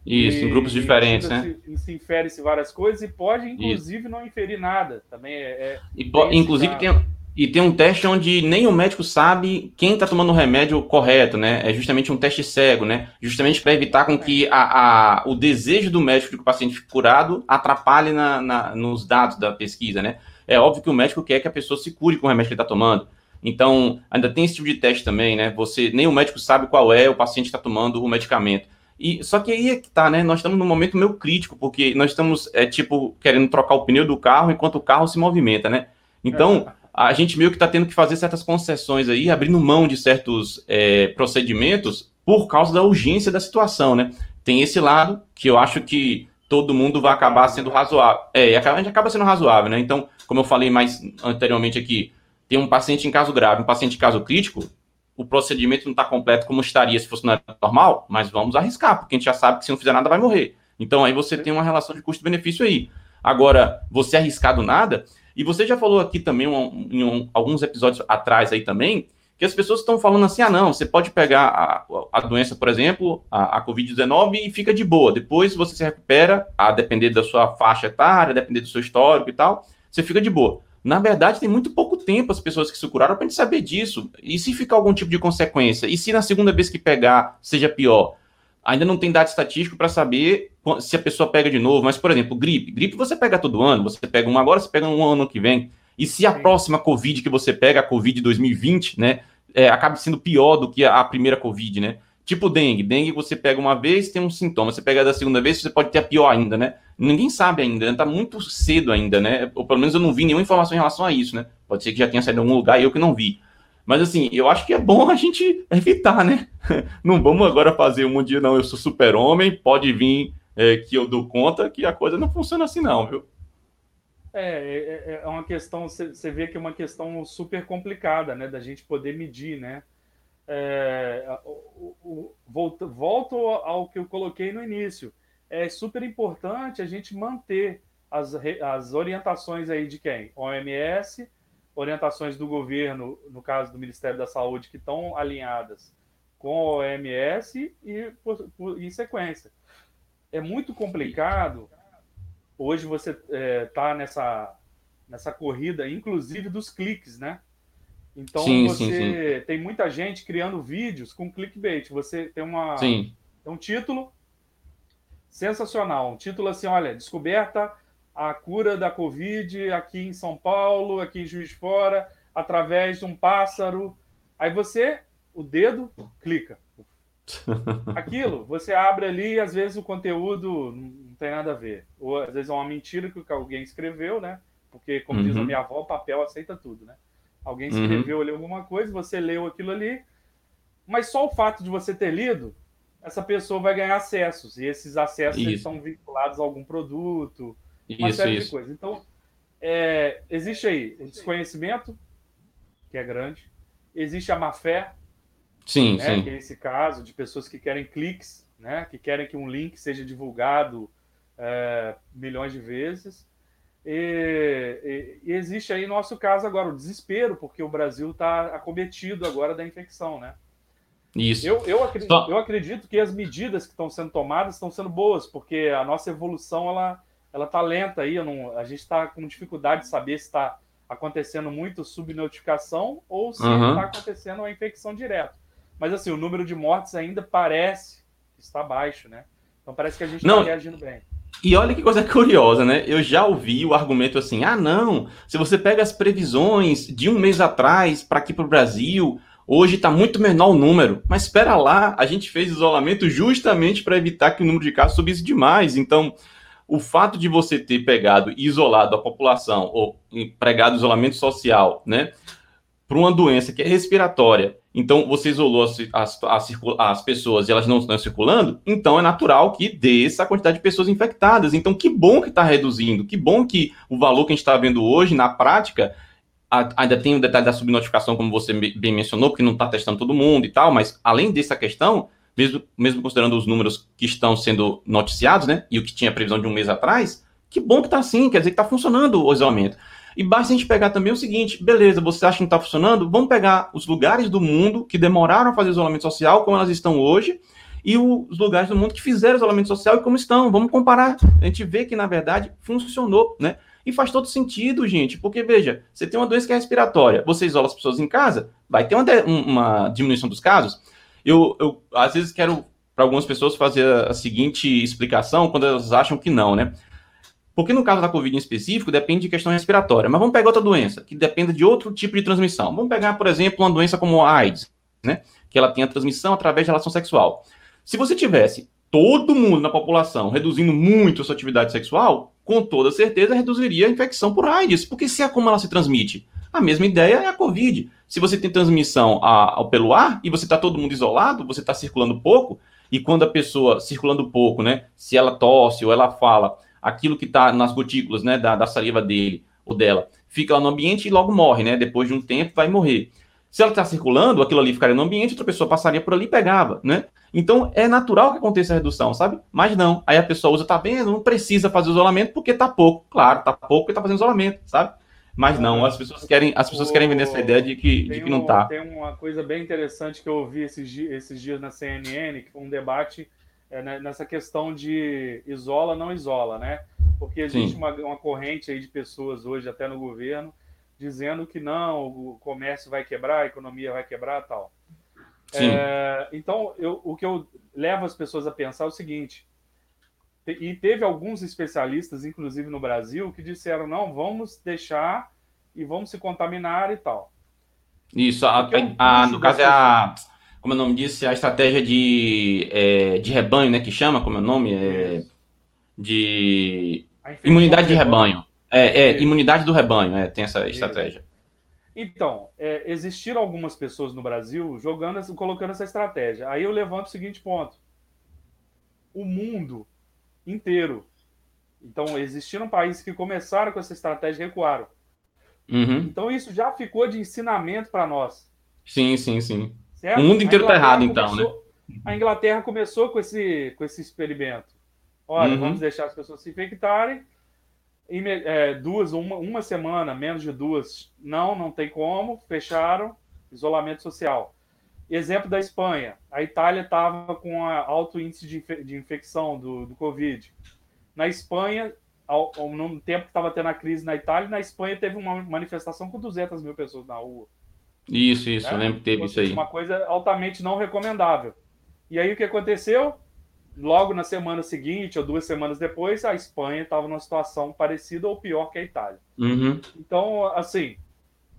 Isso, e, em grupos diferentes, né? Se, se infere-se várias coisas e pode, inclusive, Isso. não inferir nada. Também é. é e, inclusive, tem, e tem um teste onde nem o médico sabe quem está tomando o remédio correto, né? É justamente um teste cego, né? Justamente para evitar com que a, a, o desejo do médico de que o paciente fique curado atrapalhe na, na, nos dados da pesquisa, né? É óbvio que o médico quer que a pessoa se cure com o remédio que ele está tomando. Então, ainda tem esse tipo de teste também, né? Você, nem o médico sabe qual é o paciente que está tomando o medicamento. E só que aí é que tá, né? Nós estamos num momento meio crítico, porque nós estamos, é, tipo, querendo trocar o pneu do carro enquanto o carro se movimenta, né? Então, é. a gente meio que está tendo que fazer certas concessões aí, abrindo mão de certos é, procedimentos por causa da urgência da situação, né? Tem esse lado que eu acho que todo mundo vai acabar sendo razoável. É, a gente acaba sendo razoável, né? Então, como eu falei mais anteriormente aqui, tem um paciente em caso grave, um paciente em caso crítico, o procedimento não está completo como estaria se fosse normal, mas vamos arriscar, porque a gente já sabe que se não fizer nada vai morrer. Então aí você tem uma relação de custo-benefício aí. Agora, você arriscar do nada, e você já falou aqui também em alguns episódios atrás aí também, que as pessoas estão falando assim, ah, não, você pode pegar a, a doença, por exemplo, a, a Covid-19 e fica de boa. Depois você se recupera, a depender da sua faixa etária, depender do seu histórico e tal, você fica de boa. Na verdade, tem muito pouco tempo as pessoas que se curaram para a gente saber disso. E se ficar algum tipo de consequência? E se na segunda vez que pegar seja pior? Ainda não tem dado estatístico para saber se a pessoa pega de novo. Mas, por exemplo, gripe. Gripe você pega todo ano. Você pega uma agora, você pega um ano que vem. E se a próxima Covid que você pega, a Covid 2020, né, é, acaba sendo pior do que a, a primeira Covid, né? Tipo dengue. Dengue você pega uma vez, tem um sintoma. Você pega da segunda vez, você pode ter a pior ainda, né? Ninguém sabe ainda, né? Tá muito cedo ainda, né? Ou pelo menos eu não vi nenhuma informação em relação a isso, né? Pode ser que já tenha saído em algum lugar e eu que não vi. Mas assim, eu acho que é bom a gente evitar, né? Não vamos agora fazer um dia, não, eu sou super-homem, pode vir é, que eu dou conta, que a coisa não funciona assim, não, viu? É, é, é uma questão, você vê que é uma questão super complicada, né, da gente poder medir, né? É, o, o, volto, volto ao que eu coloquei no início. É super importante a gente manter as, as orientações aí de quem? OMS, orientações do governo, no caso do Ministério da Saúde, que estão alinhadas com a OMS e por, por, em sequência. É muito complicado hoje você está é, tá nessa, nessa corrida, inclusive dos cliques, né? Então sim, você sim, sim. tem muita gente criando vídeos com clickbait. Você tem uma tem um título sensacional, um título assim, olha, descoberta a cura da Covid aqui em São Paulo, aqui em Juiz de Fora, através de um pássaro. Aí você, o dedo, clica. Aquilo, você abre ali e às vezes o conteúdo não tem nada a ver. Ou às vezes é uma mentira que alguém escreveu, né? Porque, como uhum. diz a uhum. minha avó, o papel aceita tudo, né? Alguém uhum. escreveu uhum. ali alguma coisa, você leu aquilo ali, mas só o fato de você ter lido, essa pessoa vai ganhar acessos. E esses acessos estão vinculados a algum produto, uma isso, série isso. de coisas. Então, é, existe aí o desconhecimento, que é grande, existe a má fé, sim, né, sim. que é esse caso de pessoas que querem cliques, né, que querem que um link seja divulgado é, milhões de vezes. E, e, e, existe aí nosso caso agora o desespero, porque o Brasil está acometido agora da infecção, né? Isso. Eu, eu, acredito, Só... eu acredito que as medidas que estão sendo tomadas estão sendo boas, porque a nossa evolução ela ela está lenta aí. Não, a gente está com dificuldade de saber se está acontecendo muito subnotificação ou se está uhum. acontecendo uma infecção direta. Mas assim, o número de mortes ainda parece estar baixo, né? Então parece que a gente está reagindo bem. E olha que coisa curiosa, né? Eu já ouvi o argumento assim: ah, não, se você pega as previsões de um mês atrás para aqui para o Brasil, hoje está muito menor o número. Mas espera lá, a gente fez isolamento justamente para evitar que o número de casos subisse demais. Então, o fato de você ter pegado e isolado a população, ou pregado isolamento social, né? Para uma doença que é respiratória então, você isolou as, as, as, as, pessoas e elas não estão circulando, então é natural que desça a quantidade de pessoas infectadas. Então, que bom que está reduzindo, que bom que o valor que a gente está vendo hoje, na prática, ainda tem o detalhe da subnotificação, como você bem mencionou, porque não está testando todo mundo e tal, mas além dessa questão, mesmo, mesmo considerando os números que estão sendo noticiados, né, e o que tinha previsão de um mês atrás, que bom que está assim, quer dizer que está funcionando o isolamento. E basta a gente pegar também o seguinte: beleza, você acha que não está funcionando? Vamos pegar os lugares do mundo que demoraram a fazer isolamento social, como elas estão hoje, e os lugares do mundo que fizeram isolamento social e como estão. Vamos comparar. A gente vê que, na verdade, funcionou, né? E faz todo sentido, gente, porque veja, você tem uma doença que é respiratória, você isola as pessoas em casa, vai ter uma, uma diminuição dos casos. Eu, eu, às vezes, quero, para algumas pessoas, fazer a seguinte explicação quando elas acham que não, né? Porque no caso da Covid em específico, depende de questão respiratória. Mas vamos pegar outra doença, que dependa de outro tipo de transmissão. Vamos pegar, por exemplo, uma doença como a AIDS, né? Que ela tem a transmissão através de relação sexual. Se você tivesse todo mundo na população reduzindo muito a sua atividade sexual, com toda certeza reduziria a infecção por AIDS. Porque se é como ela se transmite. A mesma ideia é a Covid. Se você tem transmissão a, ao pelo ar e você está todo mundo isolado, você está circulando pouco, e quando a pessoa circulando pouco, né? Se ela tosse ou ela fala, aquilo que está nas gotículas, né, da, da saliva dele ou dela, fica lá no ambiente e logo morre, né? Depois de um tempo vai morrer. Se ela está circulando, aquilo ali ficaria no ambiente, outra pessoa passaria por ali e pegava, né? Então é natural que aconteça a redução, sabe? Mas não. Aí a pessoa usa, tá vendo? Não precisa fazer isolamento porque tá pouco. Claro, tá pouco porque tá fazendo isolamento, sabe? Mas não, as pessoas querem, as pessoas querem vender essa ideia de que, de que não está. Tem uma coisa bem interessante que eu ouvi esses, esses dias na CNN, que foi um debate é, nessa questão de isola, não isola, né? Porque existe uma, uma corrente aí de pessoas hoje, até no governo, dizendo que não, o comércio vai quebrar, a economia vai quebrar tal. É, então, eu, o que eu levo as pessoas a pensar é o seguinte: e teve alguns especialistas, inclusive no Brasil, que disseram: não, vamos deixar e vamos se contaminar e tal. Isso, a, a, a, no caso é a, como é o nome disse, a estratégia de, é, de rebanho, né, que chama, como é o nome? É, de imunidade de rebanho. É, é imunidade do rebanho, é, tem essa estratégia. Então, é, existiram algumas pessoas no Brasil jogando, colocando essa estratégia. Aí eu levanto o seguinte ponto: o mundo inteiro. Então, existiram países que começaram com essa estratégia e recuaram. Uhum. Então, isso já ficou de ensinamento para nós. Sim, sim, sim. Certo? O mundo inteiro está errado, então, né? A Inglaterra começou com esse, com esse experimento. Olha, uhum. vamos deixar as pessoas se infectarem é, duas, uma, uma semana, menos de duas, não, não tem como, fecharam, isolamento social. Exemplo da Espanha, a Itália estava com alto índice de, infe de infecção do, do Covid. Na Espanha, ao, ao, no tempo que estava tendo a crise na Itália, na Espanha teve uma manifestação com 200 mil pessoas na rua. Isso, isso, né? eu lembro que teve isso aí. Uma coisa altamente não recomendável. E aí o que aconteceu? Logo na semana seguinte ou duas semanas depois, a Espanha estava numa situação parecida ou pior que a Itália. Uhum. Então, assim,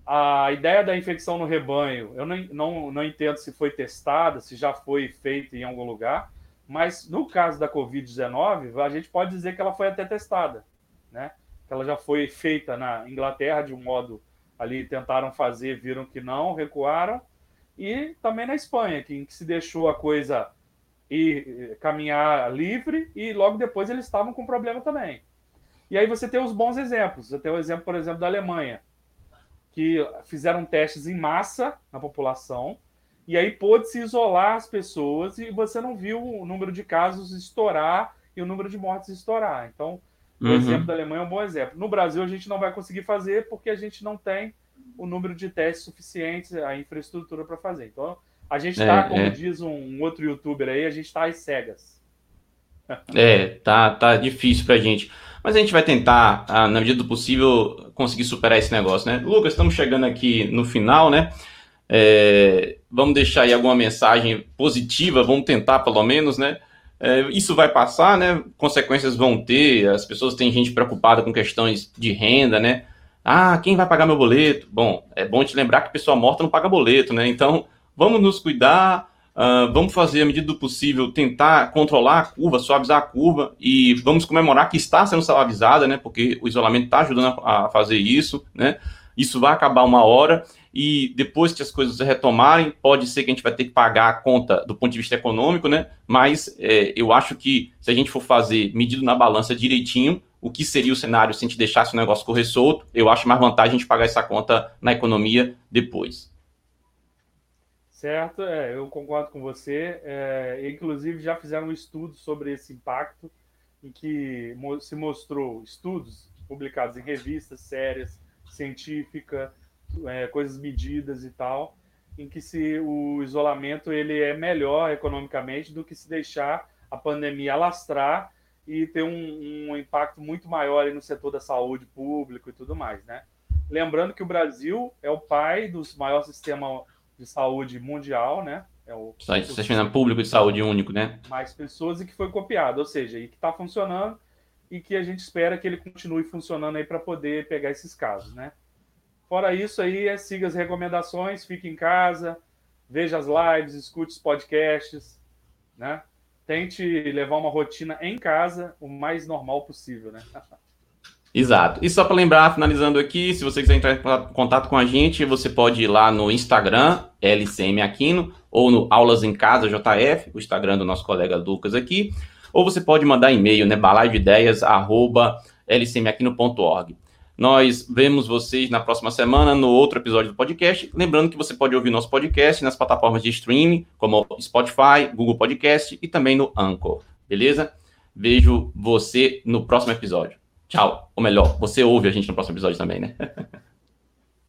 a ideia da infecção no rebanho, eu não, não, não entendo se foi testada, se já foi feita em algum lugar, mas no caso da Covid-19, a gente pode dizer que ela foi até testada, né? Que ela já foi feita na Inglaterra de um modo ali tentaram fazer, viram que não, recuaram, e também na Espanha, que, que se deixou a coisa e caminhar livre e logo depois eles estavam com problema também. E aí você tem os bons exemplos. Você tem o exemplo, por exemplo, da Alemanha, que fizeram testes em massa na população e aí pôde-se isolar as pessoas e você não viu o número de casos estourar e o número de mortes estourar. Então, o uhum. exemplo da Alemanha é um bom exemplo. No Brasil, a gente não vai conseguir fazer porque a gente não tem o número de testes suficientes, a infraestrutura para fazer. Então, a gente está, é, como é. diz um, outro youtuber aí, a gente está às cegas. É, tá, tá difícil pra gente. Mas a gente vai tentar, ah, na medida do possível, conseguir superar esse negócio, né? Lucas, estamos chegando aqui no final, né? É, vamos deixar aí alguma mensagem positiva, vamos tentar pelo menos, né? É, isso vai passar, né? Consequências vão ter, as pessoas têm gente preocupada com questões de renda, né? Ah, quem vai pagar meu boleto? Bom, é bom te lembrar que pessoa morta não paga boleto, né? Então, vamos nos cuidar, uh, vamos fazer, à medida do possível, tentar controlar a curva, suavizar a curva e vamos comemorar que está sendo suavizada, né? Porque o isolamento está ajudando a, fazer isso, né? Isso vai acabar uma hora e depois que as coisas retomarem, pode ser que a gente vai ter que pagar a conta do ponto de vista econômico, né? Mas é, eu acho que se a gente for fazer medido na balança direitinho, o que seria o cenário se a gente deixasse o negócio correr solto, eu acho mais vantagem a gente pagar essa conta na economia depois. Certo, é, eu concordo com você. É, inclusive, já fizeram um estudo sobre esse impacto, em que se mostrou estudos publicados em revistas sérias, científica, é, coisas medidas e tal, em que se o isolamento ele é melhor economicamente do que se deixar a pandemia alastrar e ter um, um impacto muito maior no setor da saúde público e tudo mais, né? Lembrando que o Brasil é o pai dos maiores sistemas de saúde mundial, né? É o sistema público de saúde único, né? Mais pessoas e que foi copiado, ou seja, e que está funcionando e que a gente espera que ele continue funcionando aí para poder pegar esses casos, né? Fora isso aí, é, siga as recomendações, fique em casa, veja as lives, escute os podcasts, né? Tente levar uma rotina em casa o mais normal possível, né? Exato. E só para lembrar, finalizando aqui, se você quiser entrar em contato com a gente, você pode ir lá no Instagram, LCM Aquino, ou no Aulas em Casa JF, o Instagram do nosso colega Lucas aqui, ou você pode mandar e-mail, né, balaideideias@lcmaquino.org. Nós vemos vocês na próxima semana no outro episódio do podcast. Lembrando que você pode ouvir nosso podcast nas plataformas de streaming, como Spotify, Google Podcast e também no Anchor. Beleza? Vejo você no próximo episódio. Tchau. Ou melhor, você ouve a gente no próximo episódio também, né?